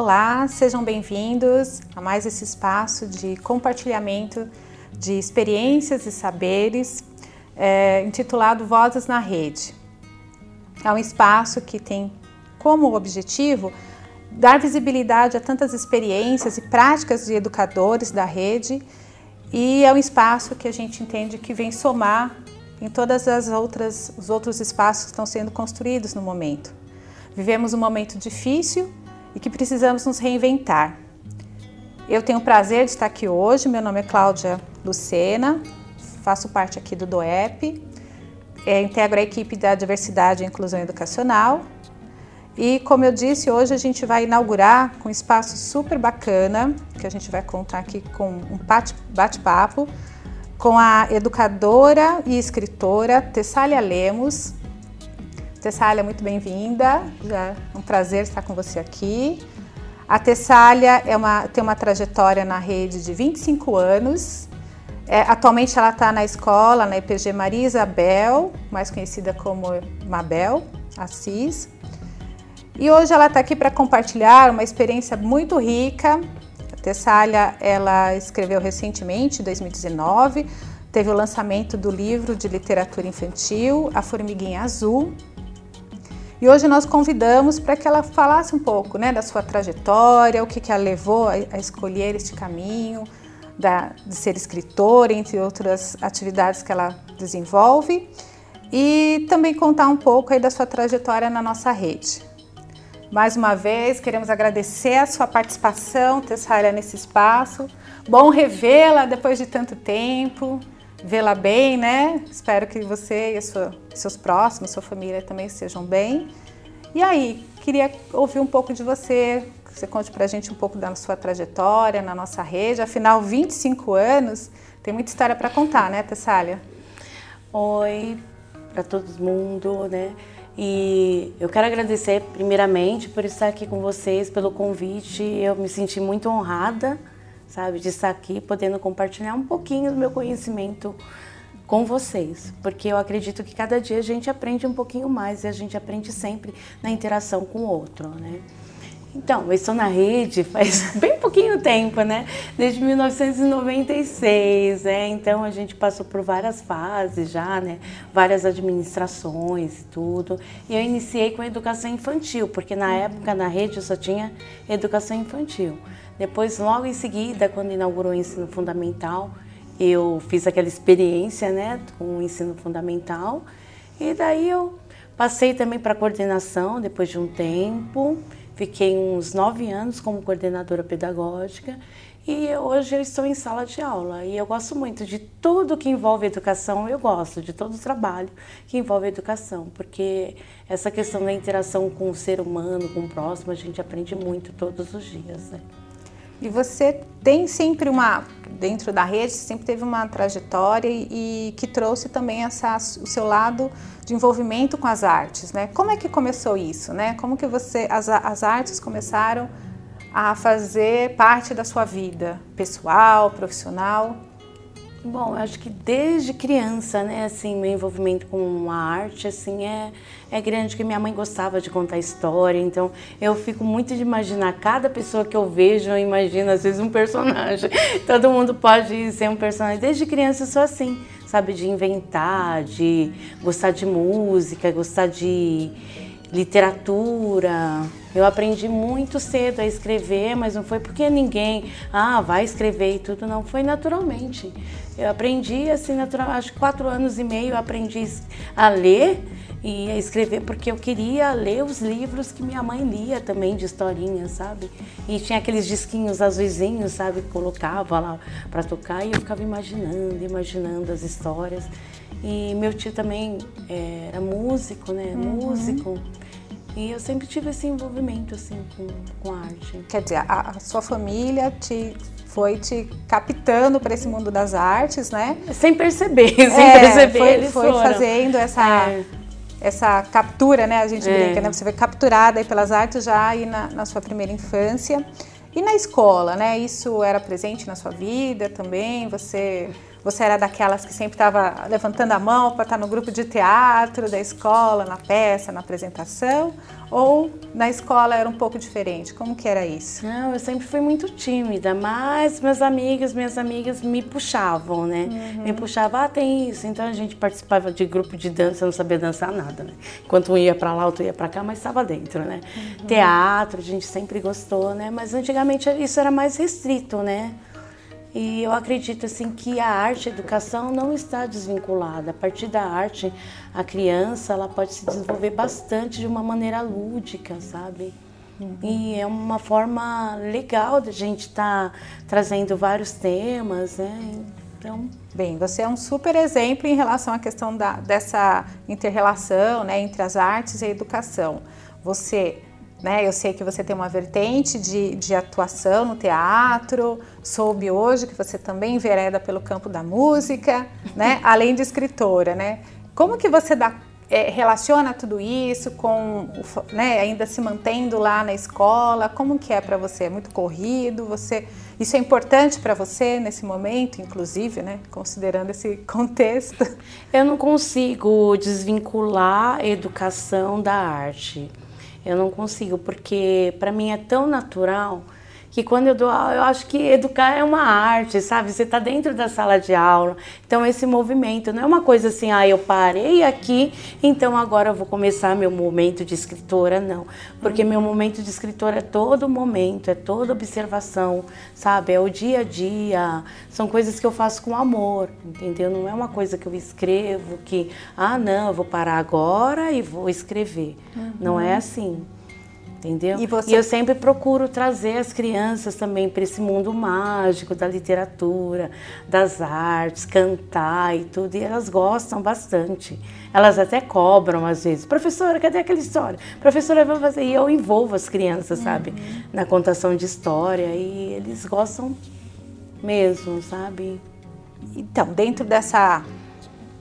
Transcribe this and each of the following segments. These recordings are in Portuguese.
Olá, sejam bem-vindos a mais esse espaço de compartilhamento de experiências e saberes é, intitulado Vozes na Rede. É um espaço que tem como objetivo dar visibilidade a tantas experiências e práticas de educadores da rede e é um espaço que a gente entende que vem somar em todas as outras os outros espaços que estão sendo construídos no momento. Vivemos um momento difícil e que precisamos nos reinventar. Eu tenho o prazer de estar aqui hoje. Meu nome é Cláudia Lucena, faço parte aqui do DOEP, é, integro a equipe da Diversidade e Inclusão Educacional. E como eu disse, hoje a gente vai inaugurar com um espaço super bacana, que a gente vai contar aqui com um bate-papo com a educadora e escritora Tessália Lemos. Tessália, muito bem-vinda. É um prazer estar com você aqui. A Tessália é uma, tem uma trajetória na rede de 25 anos. É, atualmente ela está na escola, na IPG Maria Isabel, mais conhecida como Mabel Assis. E hoje ela está aqui para compartilhar uma experiência muito rica. A Tessália, ela escreveu recentemente, em 2019, teve o lançamento do livro de literatura infantil, A Formiguinha Azul, e hoje nós convidamos para que ela falasse um pouco né, da sua trajetória, o que, que a levou a, a escolher este caminho da, de ser escritora, entre outras atividades que ela desenvolve, e também contar um pouco aí da sua trajetória na nossa rede. Mais uma vez, queremos agradecer a sua participação, Tessara, nesse espaço. Bom revê-la depois de tanto tempo vê-la bem, né? Espero que você e sua, seus próximos, sua família também estejam bem. E aí, queria ouvir um pouco de você, que você conte pra gente um pouco da sua trajetória na nossa rede. Afinal, 25 anos, tem muita história para contar, né, Tessália? Oi para todo mundo, né? E eu quero agradecer primeiramente por estar aqui com vocês, pelo convite. Eu me senti muito honrada sabe? De estar aqui podendo compartilhar um pouquinho do meu conhecimento com vocês, porque eu acredito que cada dia a gente aprende um pouquinho mais e a gente aprende sempre na interação com o outro, né? Então, eu estou na rede faz bem pouquinho tempo, né? Desde 1996, né? Então a gente passou por várias fases já, né? Várias administrações e tudo. E eu iniciei com educação infantil, porque na época na rede eu só tinha educação infantil. Depois, logo em seguida, quando inaugurou o ensino fundamental, eu fiz aquela experiência né, com o ensino fundamental. E daí eu passei também para coordenação depois de um tempo. Fiquei uns nove anos como coordenadora pedagógica e hoje eu estou em sala de aula e eu gosto muito de tudo que envolve educação, eu gosto de todo o trabalho que envolve educação, porque essa questão da interação com o ser humano, com o próximo, a gente aprende muito todos os dias. Né? E você tem sempre uma, dentro da rede, sempre teve uma trajetória e, e, que trouxe também essa, o seu lado de envolvimento com as artes, né? Como é que começou isso, né? Como que você, as, as artes começaram a fazer parte da sua vida pessoal, profissional? Bom, acho que desde criança, né, assim, meu envolvimento com a arte, assim, é, é grande, que minha mãe gostava de contar história, então eu fico muito de imaginar, cada pessoa que eu vejo, eu imagino, às vezes, um personagem. Todo mundo pode ser um personagem. Desde criança eu sou assim, sabe, de inventar, de gostar de música, gostar de literatura. Eu aprendi muito cedo a escrever, mas não foi porque ninguém, ah, vai escrever e tudo, não. Foi naturalmente. Eu aprendi assim, natural, acho que quatro anos e meio eu aprendi a ler e a escrever porque eu queria ler os livros que minha mãe lia também de historinhas, sabe? E tinha aqueles disquinhos azuisinhos, sabe? Que colocava lá para tocar e eu ficava imaginando, imaginando as histórias. E meu tio também é, era músico, né? Uhum. Músico. E eu sempre tive esse envolvimento assim com, com a arte. Quer dizer, a, a sua família te foi te captando para esse mundo das artes, né? Sem perceber, sem é, perceber. Foi, eles foi fazendo essa, é. essa captura, né? A gente é. brinca, né? Você foi capturada pelas artes já aí na, na sua primeira infância. E na escola, né? Isso era presente na sua vida também? Você Você era daquelas que sempre estava levantando a mão para estar tá no grupo de teatro da escola, na peça, na apresentação? Ou na escola era um pouco diferente? Como que era isso? Não, eu sempre fui muito tímida, mas meus amigos, minhas amigas me puxavam, né? Uhum. Me puxavam, ah, tem isso. Então a gente participava de grupo de dança, eu não sabia dançar nada, né? Enquanto um ia para lá, outro ia para cá, mas estava dentro, né? Uhum. Teatro, a gente sempre gostou, né? Mas antigamente isso era mais restrito, né? E eu acredito assim que a arte, a educação não está desvinculada. A partir da arte, a criança ela pode se desenvolver bastante de uma maneira lúdica, sabe? Uhum. E é uma forma legal de a gente estar tá trazendo vários temas, né? Então, bem, você é um super exemplo em relação à questão da, dessa interrelação, né, entre as artes e a educação. Você né? Eu sei que você tem uma vertente de, de atuação no teatro, soube hoje que você também envereda pelo campo da música, né? além de escritora. Né? Como que você dá, é, relaciona tudo isso com, né, ainda se mantendo lá na escola? Como que é para você? É muito corrido? Você, isso é importante para você nesse momento, inclusive, né? considerando esse contexto? Eu não consigo desvincular a educação da arte. Eu não consigo, porque para mim é tão natural que quando eu dou aula, eu acho que educar é uma arte, sabe? Você está dentro da sala de aula, então esse movimento não é uma coisa assim, ah, eu parei aqui, então agora eu vou começar meu momento de escritora, não. Porque meu momento de escritora é todo momento, é toda observação, sabe? É o dia a dia, são coisas que eu faço com amor, entendeu? Não é uma coisa que eu escrevo que, ah, não, eu vou parar agora e vou escrever. Uhum. Não é assim entendeu? E, você... e, eu sempre procuro trazer as crianças também para esse mundo mágico da literatura, das artes, cantar e tudo, e elas gostam bastante. Elas até cobram às vezes, professora, cadê aquela história? Professora, vamos fazer. E eu envolvo as crianças, sabe, uhum. na contação de história, e eles gostam mesmo, sabe? Então, dentro dessa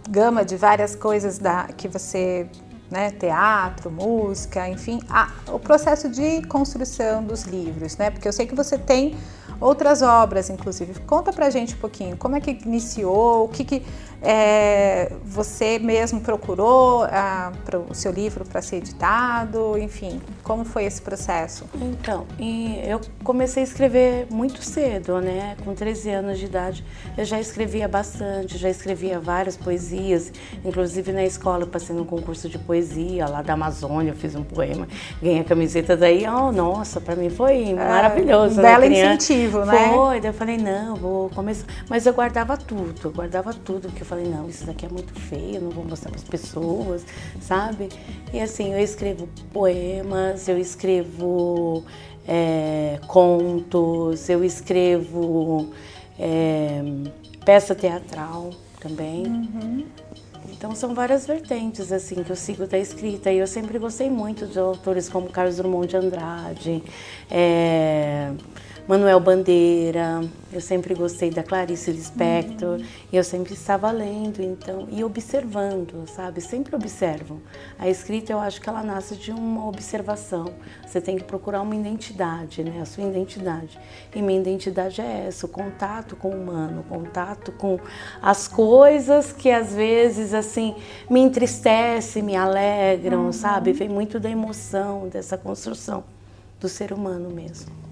gama de várias coisas da, que você né, teatro, música, enfim, a, o processo de construção dos livros, né? Porque eu sei que você tem outras obras, inclusive. Conta pra gente um pouquinho, como é que iniciou, o que, que é, você mesmo procurou ah, para o seu livro para ser editado, enfim, como foi esse processo? Então, eu comecei a escrever muito cedo, né? Com 13 anos de idade, eu já escrevia bastante, já escrevia várias poesias, inclusive na escola eu passei num concurso de poesia lá da Amazônia, eu fiz um poema, ganhei a camiseta daí, oh, nossa, para mim foi é, maravilhoso. Um né, belo incentivo, né? Foi, daí eu falei, não, vou começar, mas eu guardava tudo, eu guardava tudo, porque falei, não, isso daqui é muito feio, não vou mostrar para as pessoas, sabe? E assim, eu escrevo poemas, eu escrevo é, contos, eu escrevo é, peça teatral também. Uhum. Então são várias vertentes assim que eu sigo da escrita e eu sempre gostei muito de autores como Carlos Drummond de Andrade, é, Manuel Bandeira, eu sempre gostei da Clarice Lispector uhum. e eu sempre estava lendo, então, e observando, sabe? Sempre observam. A escrita, eu acho que ela nasce de uma observação. Você tem que procurar uma identidade, né? A sua identidade. E minha identidade é essa, o contato com o humano, o contato com as coisas que às vezes, assim, me entristecem, me alegram, uhum. sabe? Vem muito da emoção, dessa construção do ser humano mesmo.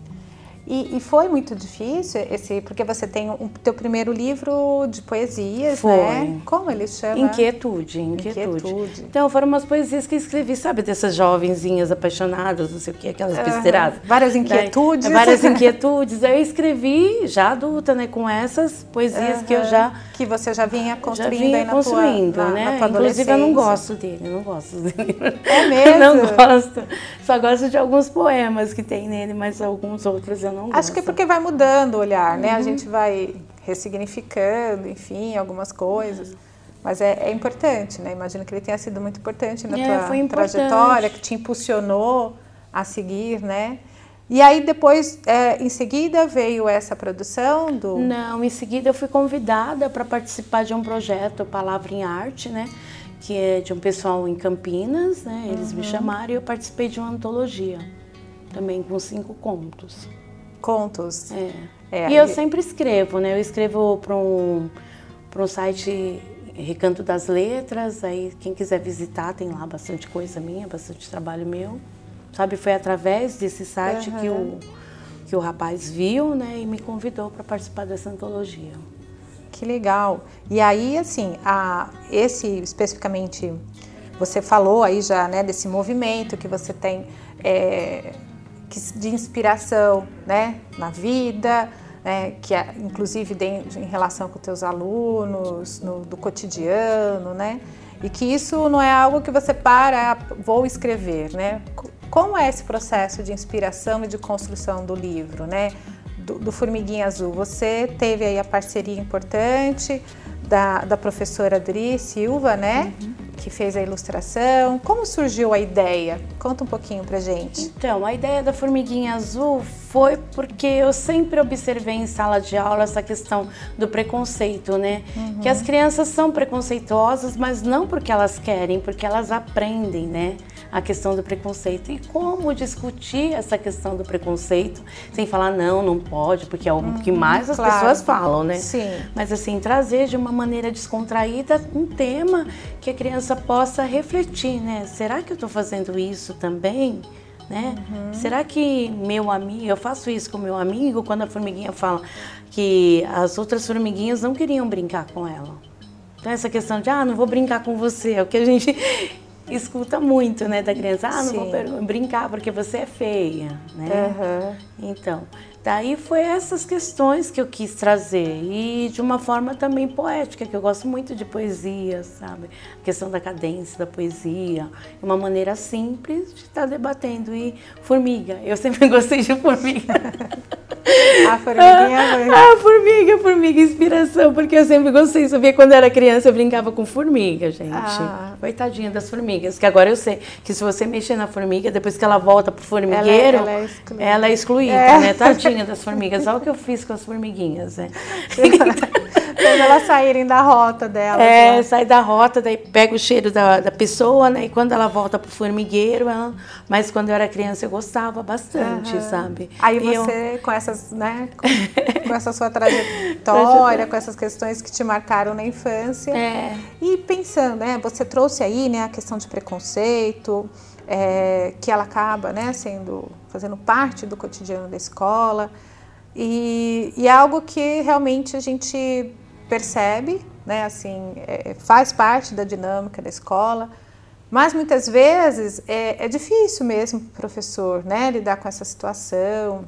E, e, foi muito difícil esse, porque você tem o teu primeiro livro de poesias, foi. né? Como ele chama? Inquietude, inquietude, inquietude. Então foram umas poesias que escrevi, sabe, dessas jovenzinhas apaixonadas, não sei o que, aquelas besteiradas. várias inquietudes. Daí, várias inquietudes. Aí eu escrevi já adulta, né, com essas poesias que eu já que você já vinha construindo já vinha aí na construindo, tua, né? Na tua Inclusive eu não gosto dele, não gosto dele. É mesmo? não gosto. Só gosto de alguns poemas que tem nele, mas alguns outros eu não. Acho que é porque vai mudando o olhar, né? Uhum. A gente vai ressignificando, enfim, algumas coisas. Mas é, é, importante, né? Imagino que ele tenha sido muito importante na é, tua trajetória, que te impulsionou a seguir, né? E aí depois, é, em seguida, veio essa produção do... Não, em seguida eu fui convidada para participar de um projeto Palavra em Arte, né? Que é de um pessoal em Campinas, né? Eles uhum. me chamaram e eu participei de uma antologia, também com cinco contos contos. É. é e eu sempre escrevo, né? Eu escrevo para um, um site Recanto das Letras, aí quem quiser visitar tem lá bastante coisa minha, bastante trabalho meu. Sabe, foi através desse site uhum. que, o, que o rapaz viu, né, e me convidou para participar dessa antologia. Que legal. E aí, assim, a, esse especificamente, você falou aí já, né, desse movimento que você tem é, de inspiração, né, na vida, né, que é, inclusive em relação com teus alunos, no, do cotidiano, né? E que isso não é algo que você para, ah, vou escrever, né? Como é esse processo de inspiração e de construção do livro, né? Do, do Formiguinha Azul. Você teve aí a parceria importante da, da professora Adri Silva, né? Uhum que fez a ilustração. Como surgiu a ideia? Conta um pouquinho pra gente. Então, a ideia da Formiguinha Azul foi porque eu sempre observei em sala de aula essa questão do preconceito, né? Uhum. Que as crianças são preconceituosas, mas não porque elas querem, porque elas aprendem, né? A questão do preconceito. E como discutir essa questão do preconceito sem falar não, não pode, porque é o uhum, que mais as claro. pessoas falam, né? Sim. Mas assim, trazer de uma maneira descontraída um tema que a criança possa refletir, né? Será que eu estou fazendo isso também? Né? Uhum. Será que meu amigo, eu faço isso com meu amigo quando a formiguinha fala que as outras formiguinhas não queriam brincar com ela? Então essa questão de ah, não vou brincar com você, é o que a gente escuta muito, né, da criança. Ah, não Sim. vou brincar porque você é feia, né? Uhum. Então, Daí foi essas questões que eu quis trazer e de uma forma também poética, que eu gosto muito de poesia, sabe? A questão da cadência da poesia, uma maneira simples de estar debatendo. E formiga, eu sempre gostei de formiga. A formiguinha ah, a formiga, formiga, inspiração, porque eu sempre gostei. Sabia quando eu era criança eu brincava com formiga, gente. Ah. Coitadinha das formigas, que agora eu sei que se você mexer na formiga, depois que ela volta pro formigueiro, ela, ela é excluída, ela é excluída é. né? Tadinha das formigas. Olha o que eu fiz com as formiguinhas, né? Quando elas saírem da rota dela. É, né? sai da rota, daí pega o cheiro da, da pessoa, né? E quando ela volta pro formigueiro, ela... mas quando eu era criança eu gostava bastante, uhum. sabe? Aí e você, eu... com essas, né? Com, com, essa sua trajetória, com essas questões que te marcaram na infância. É. E pensando, né? Você trouxe aí, né, a questão de preconceito. É, que ela acaba né, sendo fazendo parte do cotidiano da escola. E, e é algo que realmente a gente percebe, né, assim, é, faz parte da dinâmica da escola, mas muitas vezes é, é difícil mesmo para o professor né, lidar com essa situação.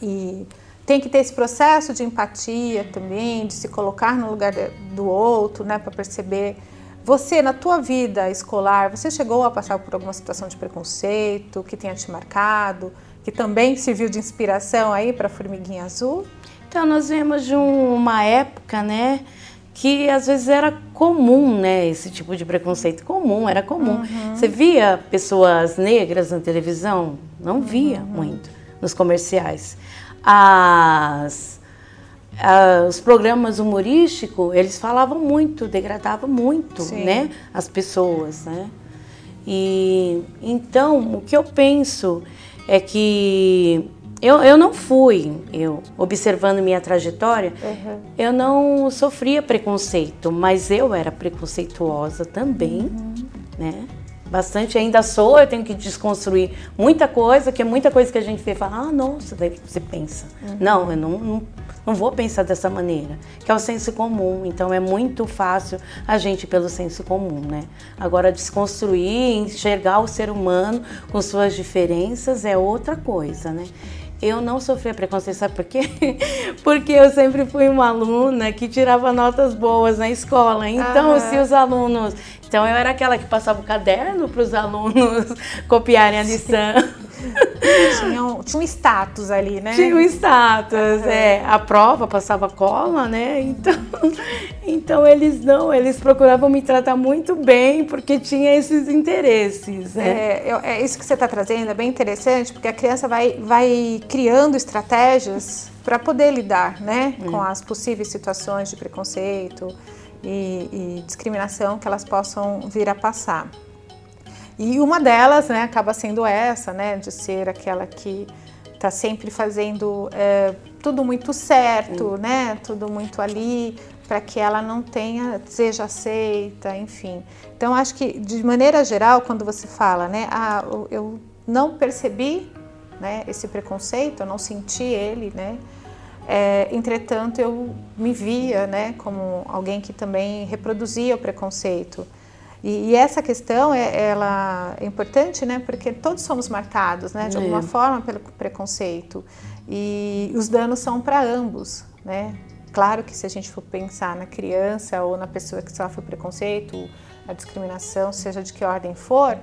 E tem que ter esse processo de empatia também, de se colocar no lugar do outro, né, para perceber você na tua vida escolar, você chegou a passar por alguma situação de preconceito que tenha te marcado, que também serviu de inspiração aí para a Formiguinha Azul? Então, nós vemos de um, uma época, né, que às vezes era comum, né, esse tipo de preconceito comum, era comum. Uhum. Você via pessoas negras na televisão? Não via uhum. muito nos comerciais. As, as, os programas humorísticos, eles falavam muito, degradavam muito, Sim. né, as pessoas, né? E então, o que eu penso é que eu, eu não fui, eu observando minha trajetória, uhum. eu não sofria preconceito, mas eu era preconceituosa também, uhum. né? Bastante ainda sou, eu tenho que desconstruir muita coisa, que é muita coisa que a gente vê e fala, ah, nossa, daí você pensa. Uhum. Não, eu não, não, não vou pensar dessa maneira, que é o senso comum. Então é muito fácil a gente pelo senso comum, né? Agora desconstruir, enxergar o ser humano com suas diferenças é outra coisa, né? Eu não sofri preconceito, sabe por quê? Porque eu sempre fui uma aluna que tirava notas boas na escola. Então, se os alunos. Então, eu era aquela que passava o caderno para os alunos copiarem a lição. tinha, um, tinha um status ali, né? Tinha um status, é. A prova passava cola, né? Então, então eles não, eles procuravam me tratar muito bem porque tinha esses interesses. Né? É, é isso que você está trazendo, é bem interessante, porque a criança vai, vai criando estratégias para poder lidar né, hum. com as possíveis situações de preconceito e, e discriminação que elas possam vir a passar. E uma delas, né, acaba sendo essa, né, de ser aquela que está sempre fazendo é, tudo muito certo, né, tudo muito ali para que ela não tenha, seja aceita, enfim. Então, acho que de maneira geral, quando você fala, né, ah, eu não percebi né, esse preconceito, eu não senti ele, né, é, entretanto, eu me via né, como alguém que também reproduzia o preconceito. E, e, essa questão é, ela é importante, né, porque todos somos marcados, né, de alguma é. forma pelo preconceito. E os danos são para ambos, né? Claro que se a gente for pensar na criança ou na pessoa que sofre o preconceito, a discriminação, seja de que ordem for,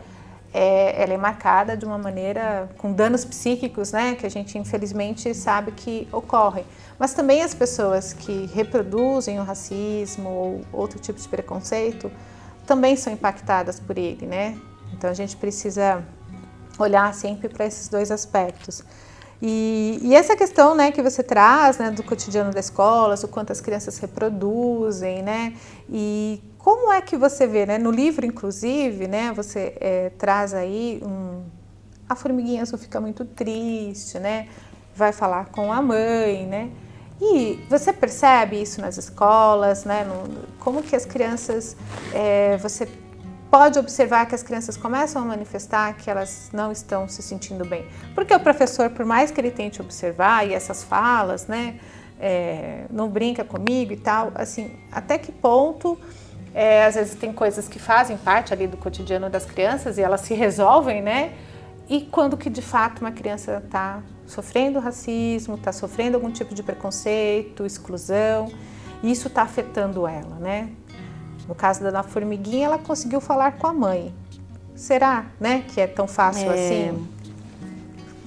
é, ela é marcada de uma maneira com danos psíquicos, né, que a gente infelizmente sabe que ocorrem. Mas também as pessoas que reproduzem o racismo ou outro tipo de preconceito também são impactadas por ele, né? Então a gente precisa olhar sempre para esses dois aspectos. E, e, essa questão né, que você traz né, do cotidiano da escola, o quanto as crianças reproduzem, né, e como é que você vê, né? No livro, inclusive, né? Você é, traz aí um... A formiguinha azul fica muito triste, né? Vai falar com a mãe, né? E você percebe isso nas escolas, né? No, como que as crianças... É, você pode observar que as crianças começam a manifestar que elas não estão se sentindo bem. Porque o professor, por mais que ele tente observar, e essas falas, né? É, não brinca comigo e tal, assim, até que ponto é, às vezes tem coisas que fazem parte ali do cotidiano das crianças e elas se resolvem, né? E quando que de fato uma criança está sofrendo racismo, está sofrendo algum tipo de preconceito, exclusão, e isso está afetando ela, né? No caso da formiguinha, ela conseguiu falar com a mãe. Será, né, que é tão fácil é... assim?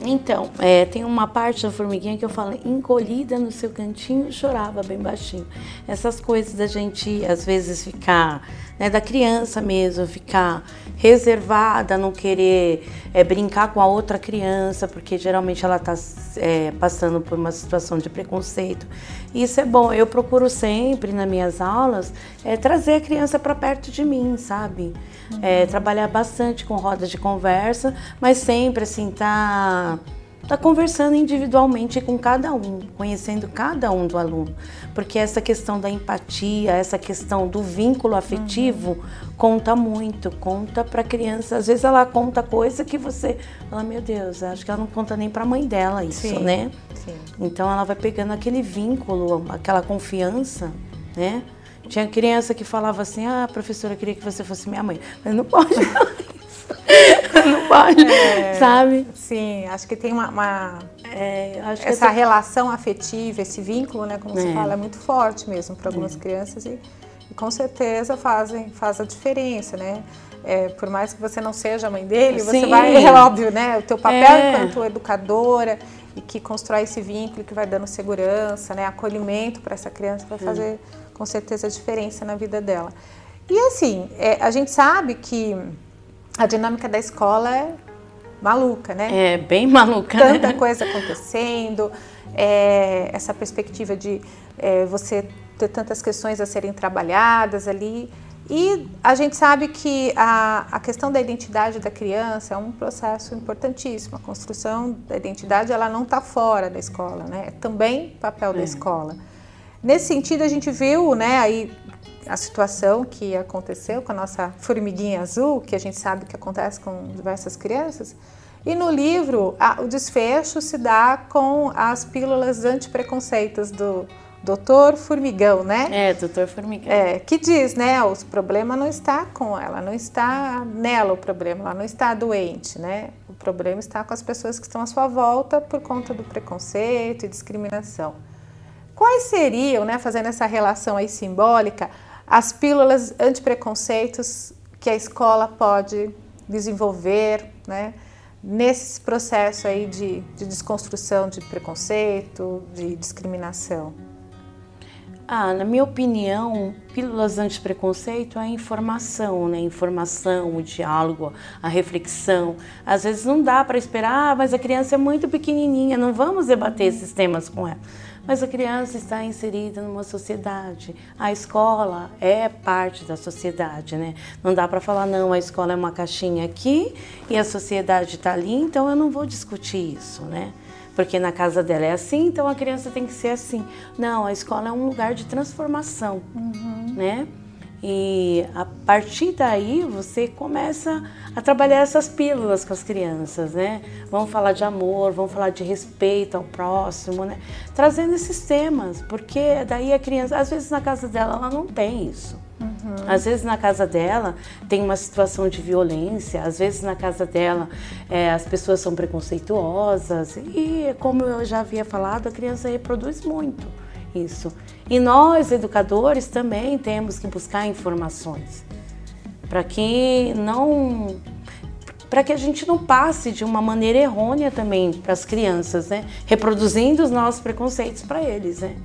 Então, é, tem uma parte da formiguinha que eu falo, encolhida no seu cantinho, chorava bem baixinho. Essas coisas da gente, às vezes, ficar, né, da criança mesmo, ficar reservada, não querer é, brincar com a outra criança, porque geralmente ela está é, passando por uma situação de preconceito. Isso é bom. Eu procuro sempre, nas minhas aulas, é, trazer a criança para perto de mim, sabe? É, trabalhar bastante com rodas de conversa, mas sempre assim, tá tá conversando individualmente com cada um, conhecendo cada um do aluno, porque essa questão da empatia, essa questão do vínculo afetivo uhum. conta muito, conta para a criança. Às vezes ela conta coisa que você fala, meu Deus, acho que ela não conta nem para a mãe dela isso, Sim. né? Sim. Então ela vai pegando aquele vínculo, aquela confiança, né? Tinha criança que falava assim: ah, professora, eu queria que você fosse minha mãe. Mas não pode não pode, é, sabe? Sim, acho que tem uma. uma é, essa, relação afetiva, esse vínculo, né, como é. você fala, é muito forte mesmo para algumas é. crianças e, e, com certeza fazem, faz a diferença, né? É, por mais que você não seja a mãe dele, Sim. você vai, é óbvio, né? O teu papel é. enquanto educadora e que constrói esse vínculo que vai dando segurança, né? Acolhimento para essa criança vai fazer com certeza a diferença na vida dela. E assim, é, a gente sabe que a dinâmica da escola é maluca, né? É, bem maluca. Tanta né? coisa acontecendo, é, essa perspectiva de é, você ter tantas questões a serem trabalhadas ali. E a gente sabe que a, a questão da identidade da criança é um processo importantíssimo. A construção da identidade ela não está fora da escola, né? É também papel é. da escola. Nesse sentido, a gente viu né, aí a situação que aconteceu com a nossa formiguinha azul, que a gente sabe que acontece com diversas crianças. E no livro, a, o desfecho se dá com as pílulas antipreconceitos do doutor Formigão, né? É, doutor Formigão. É, que diz, né, o problema não está com ela, não está nela o problema, ela não está doente, né? O problema está com as pessoas que estão à sua volta por conta do preconceito e discriminação. Quais seriam, né, fazendo essa relação aí simbólica, as pílulas antipreconceitos que a escola pode desenvolver, né, nesse processo aí de, de desconstrução de preconceito, de discriminação? Ah, na minha opinião, pílulas anti-preconceito é a informação, né? Informação, o diálogo, a reflexão. Às vezes não dá para esperar, ah, mas a criança é muito pequenininha, não vamos debater esses temas com ela. Mas a criança está inserida numa sociedade. A escola é parte da sociedade, né? Não dá para falar, não, a escola é uma caixinha aqui e a sociedade está ali, então eu não vou discutir isso, né? porque na casa dela é assim, então a criança tem que ser assim. Não, a escola é um lugar de transformação, uhum. né? E a partir daí você começa a trabalhar essas pílulas com as crianças, né? Vamos falar de amor, vamos falar de respeito ao próximo, né? Trazendo esses temas, porque daí a criança, às vezes na casa dela ela não tem isso. Uhum. Às vezes na casa dela tem uma situação de violência, às vezes na casa dela é, as pessoas são preconceituosas e, como eu já havia falado, a criança reproduz muito isso. E nós, educadores, também temos que buscar informações para que não para que a gente não passe de uma maneira errônea também para as crianças, né? Reproduzindo os nossos preconceitos para eles, né?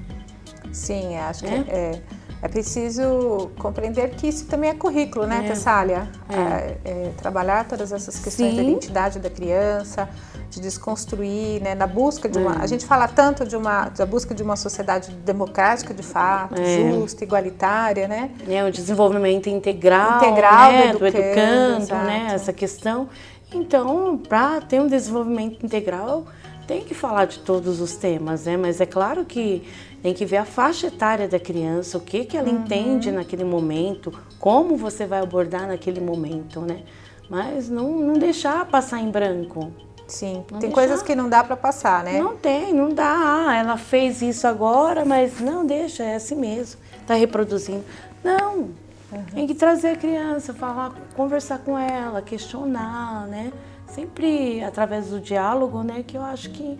Sim, acho é? que é, é preciso compreender que isso também é currículo, né, é. Tessália? É. É, é trabalhar todas essas questões Sim. da identidade da criança, de desconstruir, né, na busca de uma. É. A gente fala tanto de uma da busca de uma sociedade democrática, de fato, é. justa, igualitária, né? É o desenvolvimento integral, integral né, do, educando, do educando, né, essa questão. Então, para ter um desenvolvimento integral, tem que falar de todos os temas, né? Mas é claro que tem que ver a faixa etária da criança, o que que ela uhum. entende naquele momento, como você vai abordar naquele momento, né? Mas não, não deixar passar em branco. Sim, não tem deixar. coisas que não dá para passar, né? Não tem, não dá. Ah, ela fez isso agora, mas não deixa, é assim mesmo. Tá reproduzindo. Não. Uhum. Tem que trazer a criança, falar, conversar com ela, questionar, né? Sempre através do diálogo, né? Que eu acho que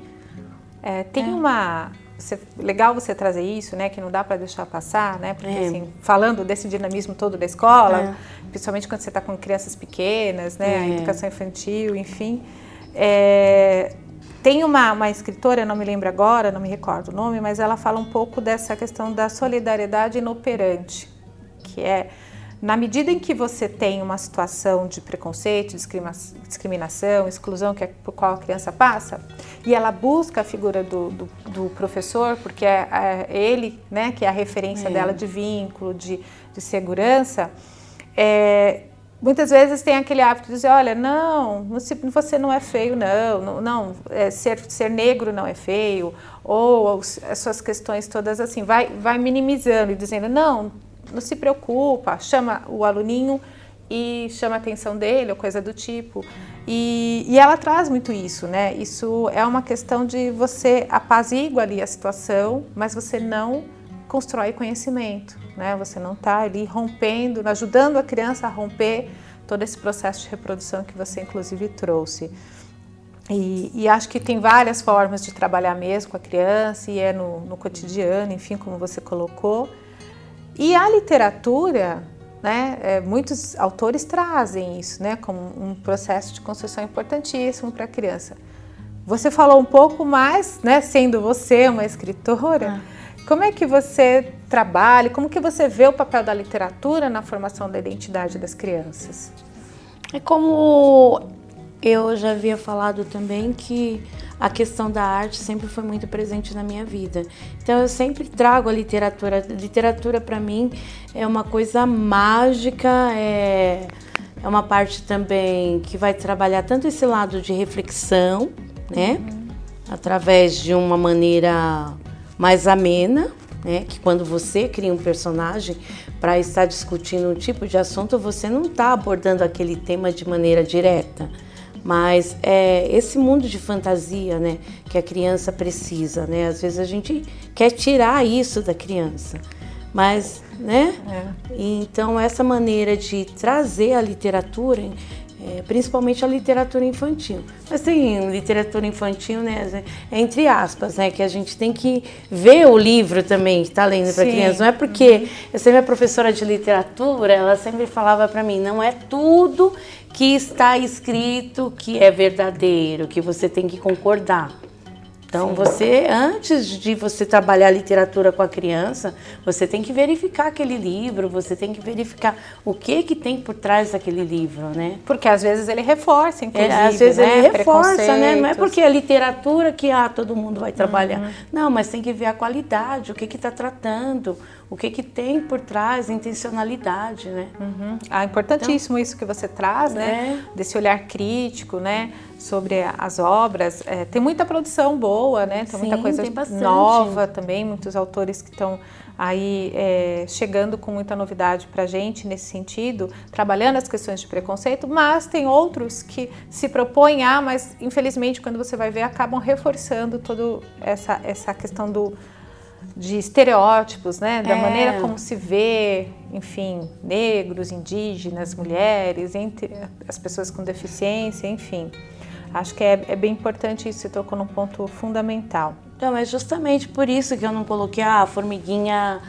é, tem é. uma você, legal você trazer isso, né? Que não dá para deixar passar, né? Porque é. assim, falando desse dinamismo todo da escola, é. principalmente quando você está com crianças pequenas, né? É. educação infantil, enfim. É, tem uma, uma escritora, não me lembro agora, não me recordo o nome, mas ela fala um pouco dessa questão da solidariedade inoperante, que é na medida em que você tem uma situação de preconceito, discriminação, exclusão que é por qual a criança passa, e ela busca a figura do, do, do professor, porque é, é, ele né, que é a referência é. dela de vínculo, de, de segurança, é, muitas vezes tem aquele hábito de dizer, olha, não, você não é feio, não, não, é, ser, ser negro não é feio, ou as suas questões todas assim, vai, vai minimizando e dizendo, não, não se preocupa, chama o aluninho e chama a atenção dele, ou coisa do tipo. E, e, ela traz muito isso, né? Isso é uma questão de você apazigua ali a situação, mas você não constrói conhecimento, né? Você não está ali rompendo, ajudando a criança a romper todo esse processo de reprodução que você inclusive trouxe. E, e, acho que tem várias formas de trabalhar mesmo com a criança e é no, no cotidiano, enfim, como você colocou. E a literatura, né, é, muitos autores trazem isso né, como um processo de construção importantíssimo para a criança. Você falou um pouco mais, né, sendo você uma escritora, ah. Como é que você trabalha, como que você vê o papel da literatura na formação da identidade das crianças? É como eu já havia falado também que a questão da arte sempre foi muito presente na minha vida. Então eu sempre trago a literatura. A literatura para mim é uma coisa mágica, é, é uma parte também que vai trabalhar tanto esse lado de reflexão, né? Uhum. Através de uma maneira mais amena, né? Que quando você cria um personagem para estar discutindo um tipo de assunto, você não está abordando aquele tema de maneira direta mas é esse mundo de fantasia, né, que a criança precisa, né? Às vezes a gente quer tirar isso da criança, mas, né? É. Então essa maneira de trazer a literatura, é, principalmente a literatura infantil. Mas tem literatura infantil, né, entre aspas, né, que a gente tem que ver o livro também que está lendo para criança. Não é porque uhum. eu sempre a professora de literatura, ela sempre falava para mim, não é tudo que está escrito que é verdadeiro, que você tem que concordar. Então, Sim. você, antes de você trabalhar literatura com a criança, você tem que verificar aquele livro, você tem que verificar o que que tem por trás daquele livro, né? Porque às vezes ele reforça, inclusive, é, Às vezes né? ele reforça, né? Não é porque é literatura que ah, todo mundo vai trabalhar. Uhum. Não, mas tem que ver a qualidade, o que que está tratando, o que, que tem por trás, intencionalidade, né? Uhum. Ah, importantíssimo então, isso que você traz, né? É. Desse olhar crítico, né? Sobre as obras. É, tem muita produção boa né? Tem muita Sim, coisa tem nova também, muitos autores que estão aí é, chegando com muita novidade para a gente nesse sentido, trabalhando as questões de preconceito, mas tem outros que se propõem a, mas infelizmente quando você vai ver acabam reforçando toda essa, essa questão do, de estereótipos, né? Da É. maneira como se vê, enfim, negros, indígenas, mulheres, entre as pessoas com deficiência, enfim. Acho que é, é bem importante isso, você tocou num ponto fundamental. Então, é justamente por isso que eu não coloquei ah, a formiguinha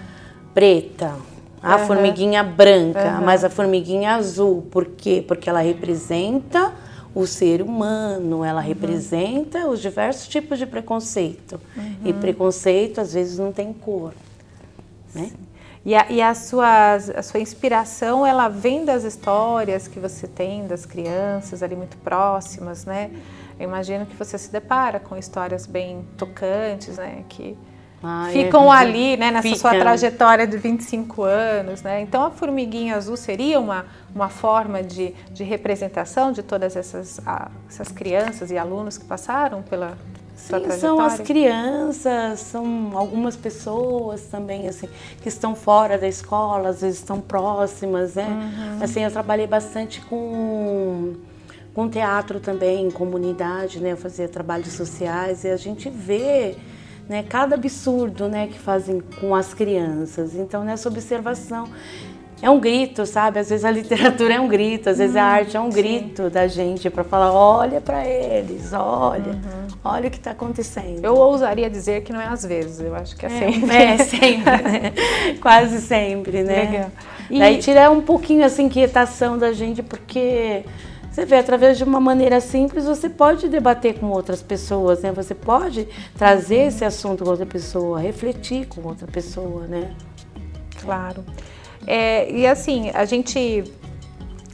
preta, a Aham. formiguinha branca, Aham. mas a formiguinha azul. Por quê? Porque ela representa o ser humano, ela representa os diversos tipos de preconceito. E preconceito, às vezes, não tem cor. Né? E, a, e a, sua, a sua inspiração, ela vem das histórias que você tem das crianças ali muito próximas, né? Eu imagino que você se depara com histórias bem tocantes, né? Que Ah, ficam é. ali, né? Nessa sua Fica. trajetória de 25 anos, né? Então a formiguinha azul seria uma, uma forma de, de representação de todas essas, a- essas crianças e alunos que passaram pela sua Sim, trajetória? são as crianças, são algumas pessoas também, assim, que estão fora da escola, às vezes estão próximas, né? Uhum. Assim, eu trabalhei bastante com, com teatro também, em comunidade, né? Eu fazia trabalhos sociais e a gente vê né, cada absurdo né, que fazem com as crianças. Então, nessa observação, é um grito, sabe? Às vezes a literatura é um grito, às vezes a arte é um grito da gente para falar: olha para eles, olha, olha o que está acontecendo. Eu ousaria dizer que não é às vezes, eu acho que é, sempre. É, sempre, né? Quase sempre, né? Legal. E- Daí tirar um pouquinho essa inquietação da gente, porque você vê, através de uma maneira simples, você pode debater com outras pessoas, né? Você pode trazer esse assunto com outra pessoa, refletir com outra pessoa, né? Claro. É, e assim, a gente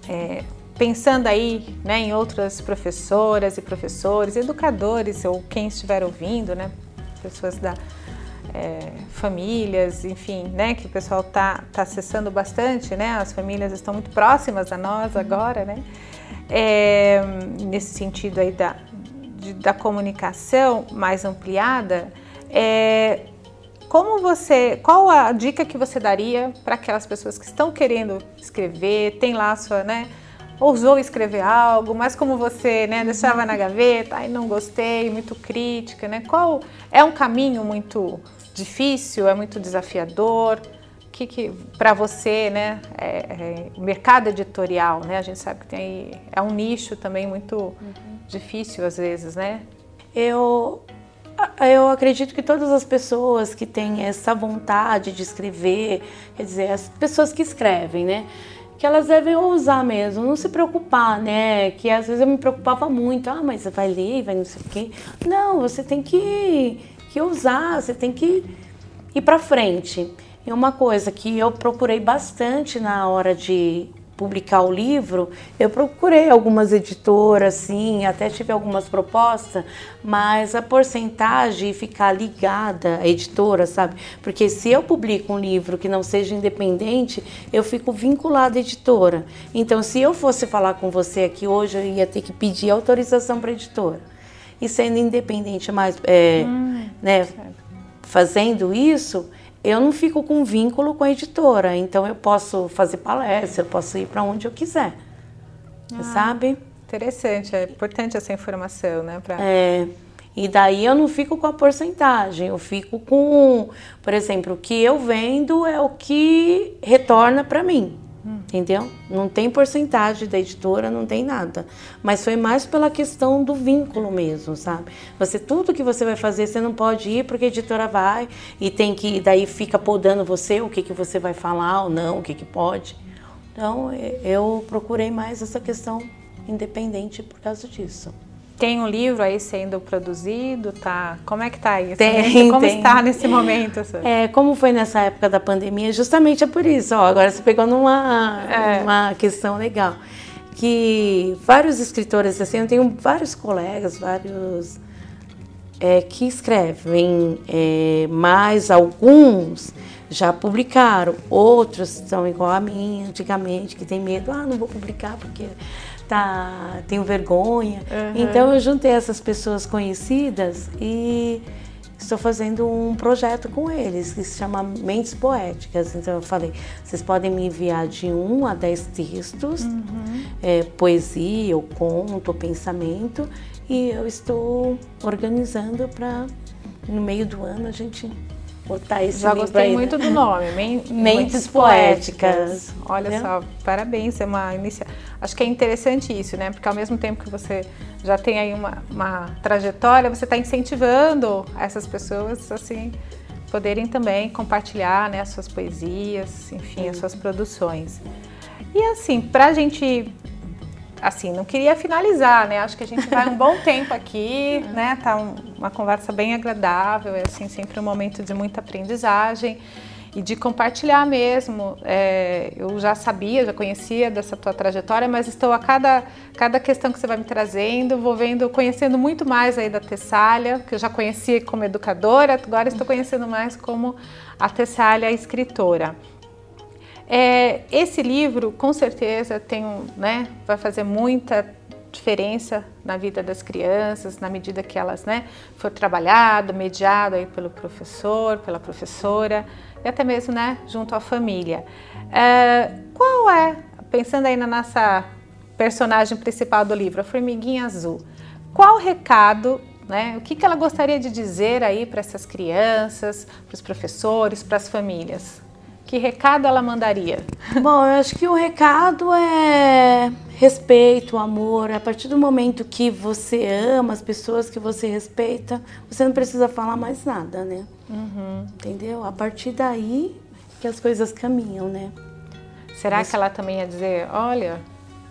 é, pensando aí né, em outras professoras e professores, educadores ou quem estiver ouvindo, né, pessoas da é, famílias, enfim, né, que o pessoal está tá acessando bastante, né, as famílias estão muito próximas a nós agora, né, é, nesse sentido aí da, de- da comunicação mais ampliada, é, como você, qual a dica que você daria para aquelas pessoas que estão querendo escrever, tem lá a sua, né, ousou escrever algo, mas como você, né, deixava na gaveta, ai não gostei, muito crítica, né? Qual é um caminho muito difícil, é muito desafiador? Que que para você, né, é, é, o mercado editorial, né? A gente sabe que tem é um nicho também muito difícil às vezes, né? Eu, eu acredito que todas as pessoas que têm essa vontade de escrever, quer dizer, as pessoas que escrevem, né? Que elas devem ousar mesmo, não se preocupar, né? Que às vezes eu me preocupava muito, ah, mas vai ler, vai não sei o quê. Não, você tem que, que ousar, você tem que ir para frente. E uma coisa que eu procurei bastante na hora de publicar o livro, eu procurei algumas editoras, sim, até tive algumas propostas, mas a porcentagem ficar ligada à editora, sabe? Porque se eu publico um livro que não seja independente, eu fico vinculada à editora. Então, se eu fosse falar com você aqui hoje, eu ia ter que pedir autorização para a editora. E sendo independente, mais, é, né, fazendo isso, eu não fico com vínculo com a editora. Então eu posso fazer palestra, eu posso ir para onde eu quiser. Sabe? Interessante, é importante essa informação, né? Pra... É, e daí eu não fico com a porcentagem, eu fico com, por exemplo, o que eu vendo é o que retorna para mim. Entendeu? Não tem porcentagem da editora, não tem nada. Mas foi mais pela questão do vínculo mesmo, sabe? Você tudo que você vai fazer, você não pode ir porque a editora vai e tem que daí fica podando você o que que você vai falar ou não, o que que pode. Então, eu procurei mais essa questão independente por causa disso. Tem um livro aí sendo produzido, tá? Como é que tá isso? Tem, Como tem. está nesse momento? É, como foi nessa época da pandemia, justamente é por isso, ó, agora você pegou numa É. uma questão legal. Que vários escritores, assim, eu tenho vários colegas, vários é, que escrevem, é, mas alguns já publicaram, outros são igual a mim, antigamente, que tem medo, ah, não vou publicar porque tá, tenho vergonha. Uhum. Então eu juntei essas pessoas conhecidas e estou fazendo um projeto com eles que se chama Mentes Poéticas. Então eu falei, vocês podem me enviar de um a dez textos, uhum. é, poesia, ou conto, ou pensamento, e eu estou organizando para no meio do ano a gente botar esse Já gostei aí, muito do nome, Mentes, Mentes Poéticas. Poéticas. Olha só, parabéns, é uma iniciativa. Acho que é interessante isso, né? Porque ao mesmo tempo que você já tem aí uma, uma trajetória, você está incentivando essas pessoas assim poderem também compartilhar né, as suas poesias, enfim, as suas produções. E assim, para a gente assim, não queria finalizar, né? Acho que a gente vai um bom tempo aqui, né? Tá um, uma conversa bem agradável, é assim, sempre um momento de muita aprendizagem e de compartilhar mesmo. É, eu já sabia, já conhecia dessa tua trajetória, mas estou a cada, cada questão que você vai me trazendo, vou vendo, conhecendo muito mais aí da Tessália, que eu já conhecia como educadora, agora estou conhecendo mais como a Tessália escritora. É, esse livro, com certeza, tem um, né, vai fazer muita diferença na vida das crianças, na medida que elas né, for trabalhado, mediado aí pelo professor, pela professora e até mesmo né, junto à família. É, qual é, pensando aí na nossa personagem principal do livro, a Formiguinha Azul, qual o recado né? O que, que ela gostaria de dizer aí para essas crianças, para os professores, para as famílias? Que recado ela mandaria? Bom, eu acho que o recado é respeito, amor. A partir do momento que você ama as pessoas que você respeita, você não precisa falar mais nada, né? Uhum. Entendeu? A partir daí que as coisas caminham, né? Será Mas... que ela também ia dizer, olha,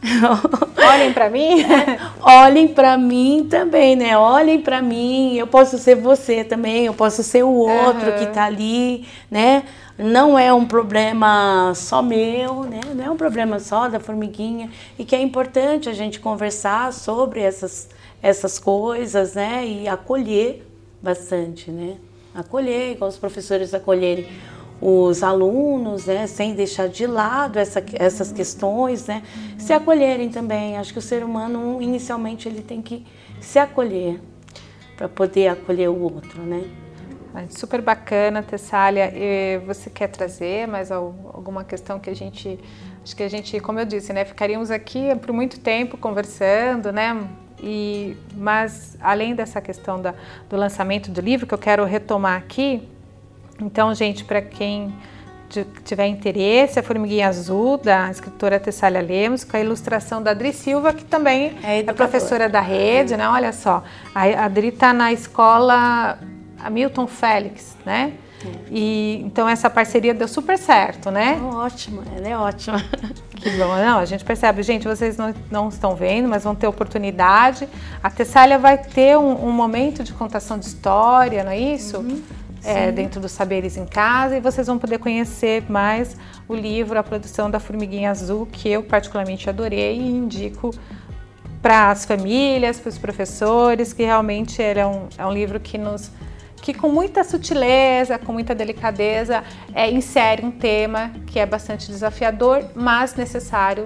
Olhem para mim? É, olhem para mim também, né? Olhem para mim. Eu posso ser você também, eu posso ser o outro uhum. que está ali, né? Não é um problema só meu, né? Não é um problema só da formiguinha e que é importante a gente conversar sobre essas essas coisas, né? E acolher bastante, né? Acolher, igual os professores acolherem os alunos, né, sem deixar de lado essa, essas questões, né, se acolherem também. Acho que o ser humano, inicialmente, ele tem que se acolher para poder acolher o outro, né. Super bacana, Tessália. E você quer trazer mais alguma questão que a gente, acho que a gente, como eu disse, né, ficaríamos aqui por muito tempo conversando, né, e, mas além dessa questão da, do lançamento do livro que eu quero retomar aqui, então, gente, para quem tiver interesse, a Formiguinha Azul, da escritora Tessália Lemos, com a ilustração da Adri Silva, que também é, é professora da rede, né? Olha só, a Adri está na escola Hamilton Félix, né? É. E então essa parceria deu super certo, né? Oh, ótimo, ela é ótima. Que bom, não, a gente percebe, gente, vocês não, não estão vendo, mas vão ter oportunidade. A Tessália vai ter um, um momento de contação de história, não é isso? Uhum é, dentro dos Saberes em Casa e vocês vão poder conhecer mais o livro A Produção da Formiguinha Azul, que eu particularmente adorei e indico para as famílias, para os professores, que realmente ele é um, é um livro que nos que com muita sutileza, com muita delicadeza, é, insere um tema que é bastante desafiador, mas necessário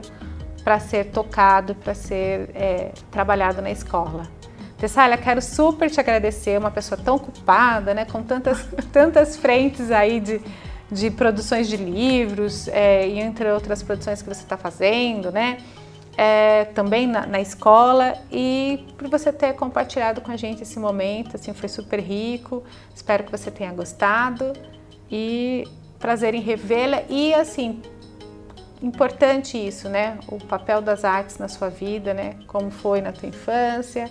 para ser tocado, para ser é, trabalhado na escola. Tessália, quero super te agradecer, uma pessoa tão ocupada, né, com tantas, tantas frentes aí de, de produções de livros, é, e entre outras produções que você está fazendo, né, é, também na, na, escola, e por você ter compartilhado com a gente esse momento, assim, foi super rico, espero que você tenha gostado, e prazer em revê-la, e assim, importante isso, né, o papel das artes na sua vida, né, como foi na tua infância,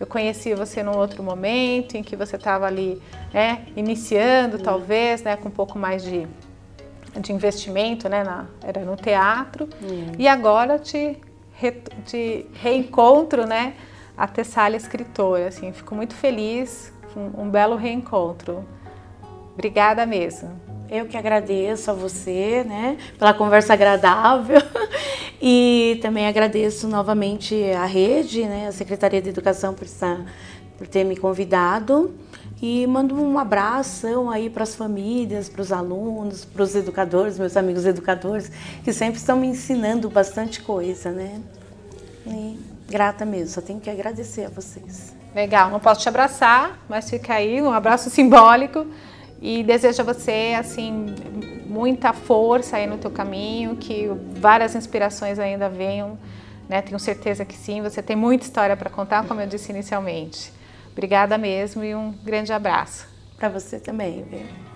eu conheci você num outro momento em que você estava ali, né, iniciando uhum. talvez, né, com um pouco mais de, de investimento, né, na, era no teatro. Uhum. E agora te, re, te reencontro, né, a Tessália escritora, assim, fico muito feliz, um, um belo reencontro. Obrigada mesmo. Eu que agradeço a você, né, pela conversa agradável e também agradeço novamente a rede, né, a Secretaria de Educação por, estar, por ter me convidado e mando um abração aí para as famílias, para os alunos, para os educadores, meus amigos educadores, que sempre estão me ensinando bastante coisa, né. E grata mesmo, só tenho que agradecer a vocês. Legal, não posso te abraçar, mas fica aí um abraço simbólico e desejo a você assim muita força aí no teu caminho, que várias inspirações ainda venham, né? Tenho certeza que sim, você tem muita história para contar, como eu disse inicialmente. Obrigada mesmo e um grande abraço. Para você também, viu?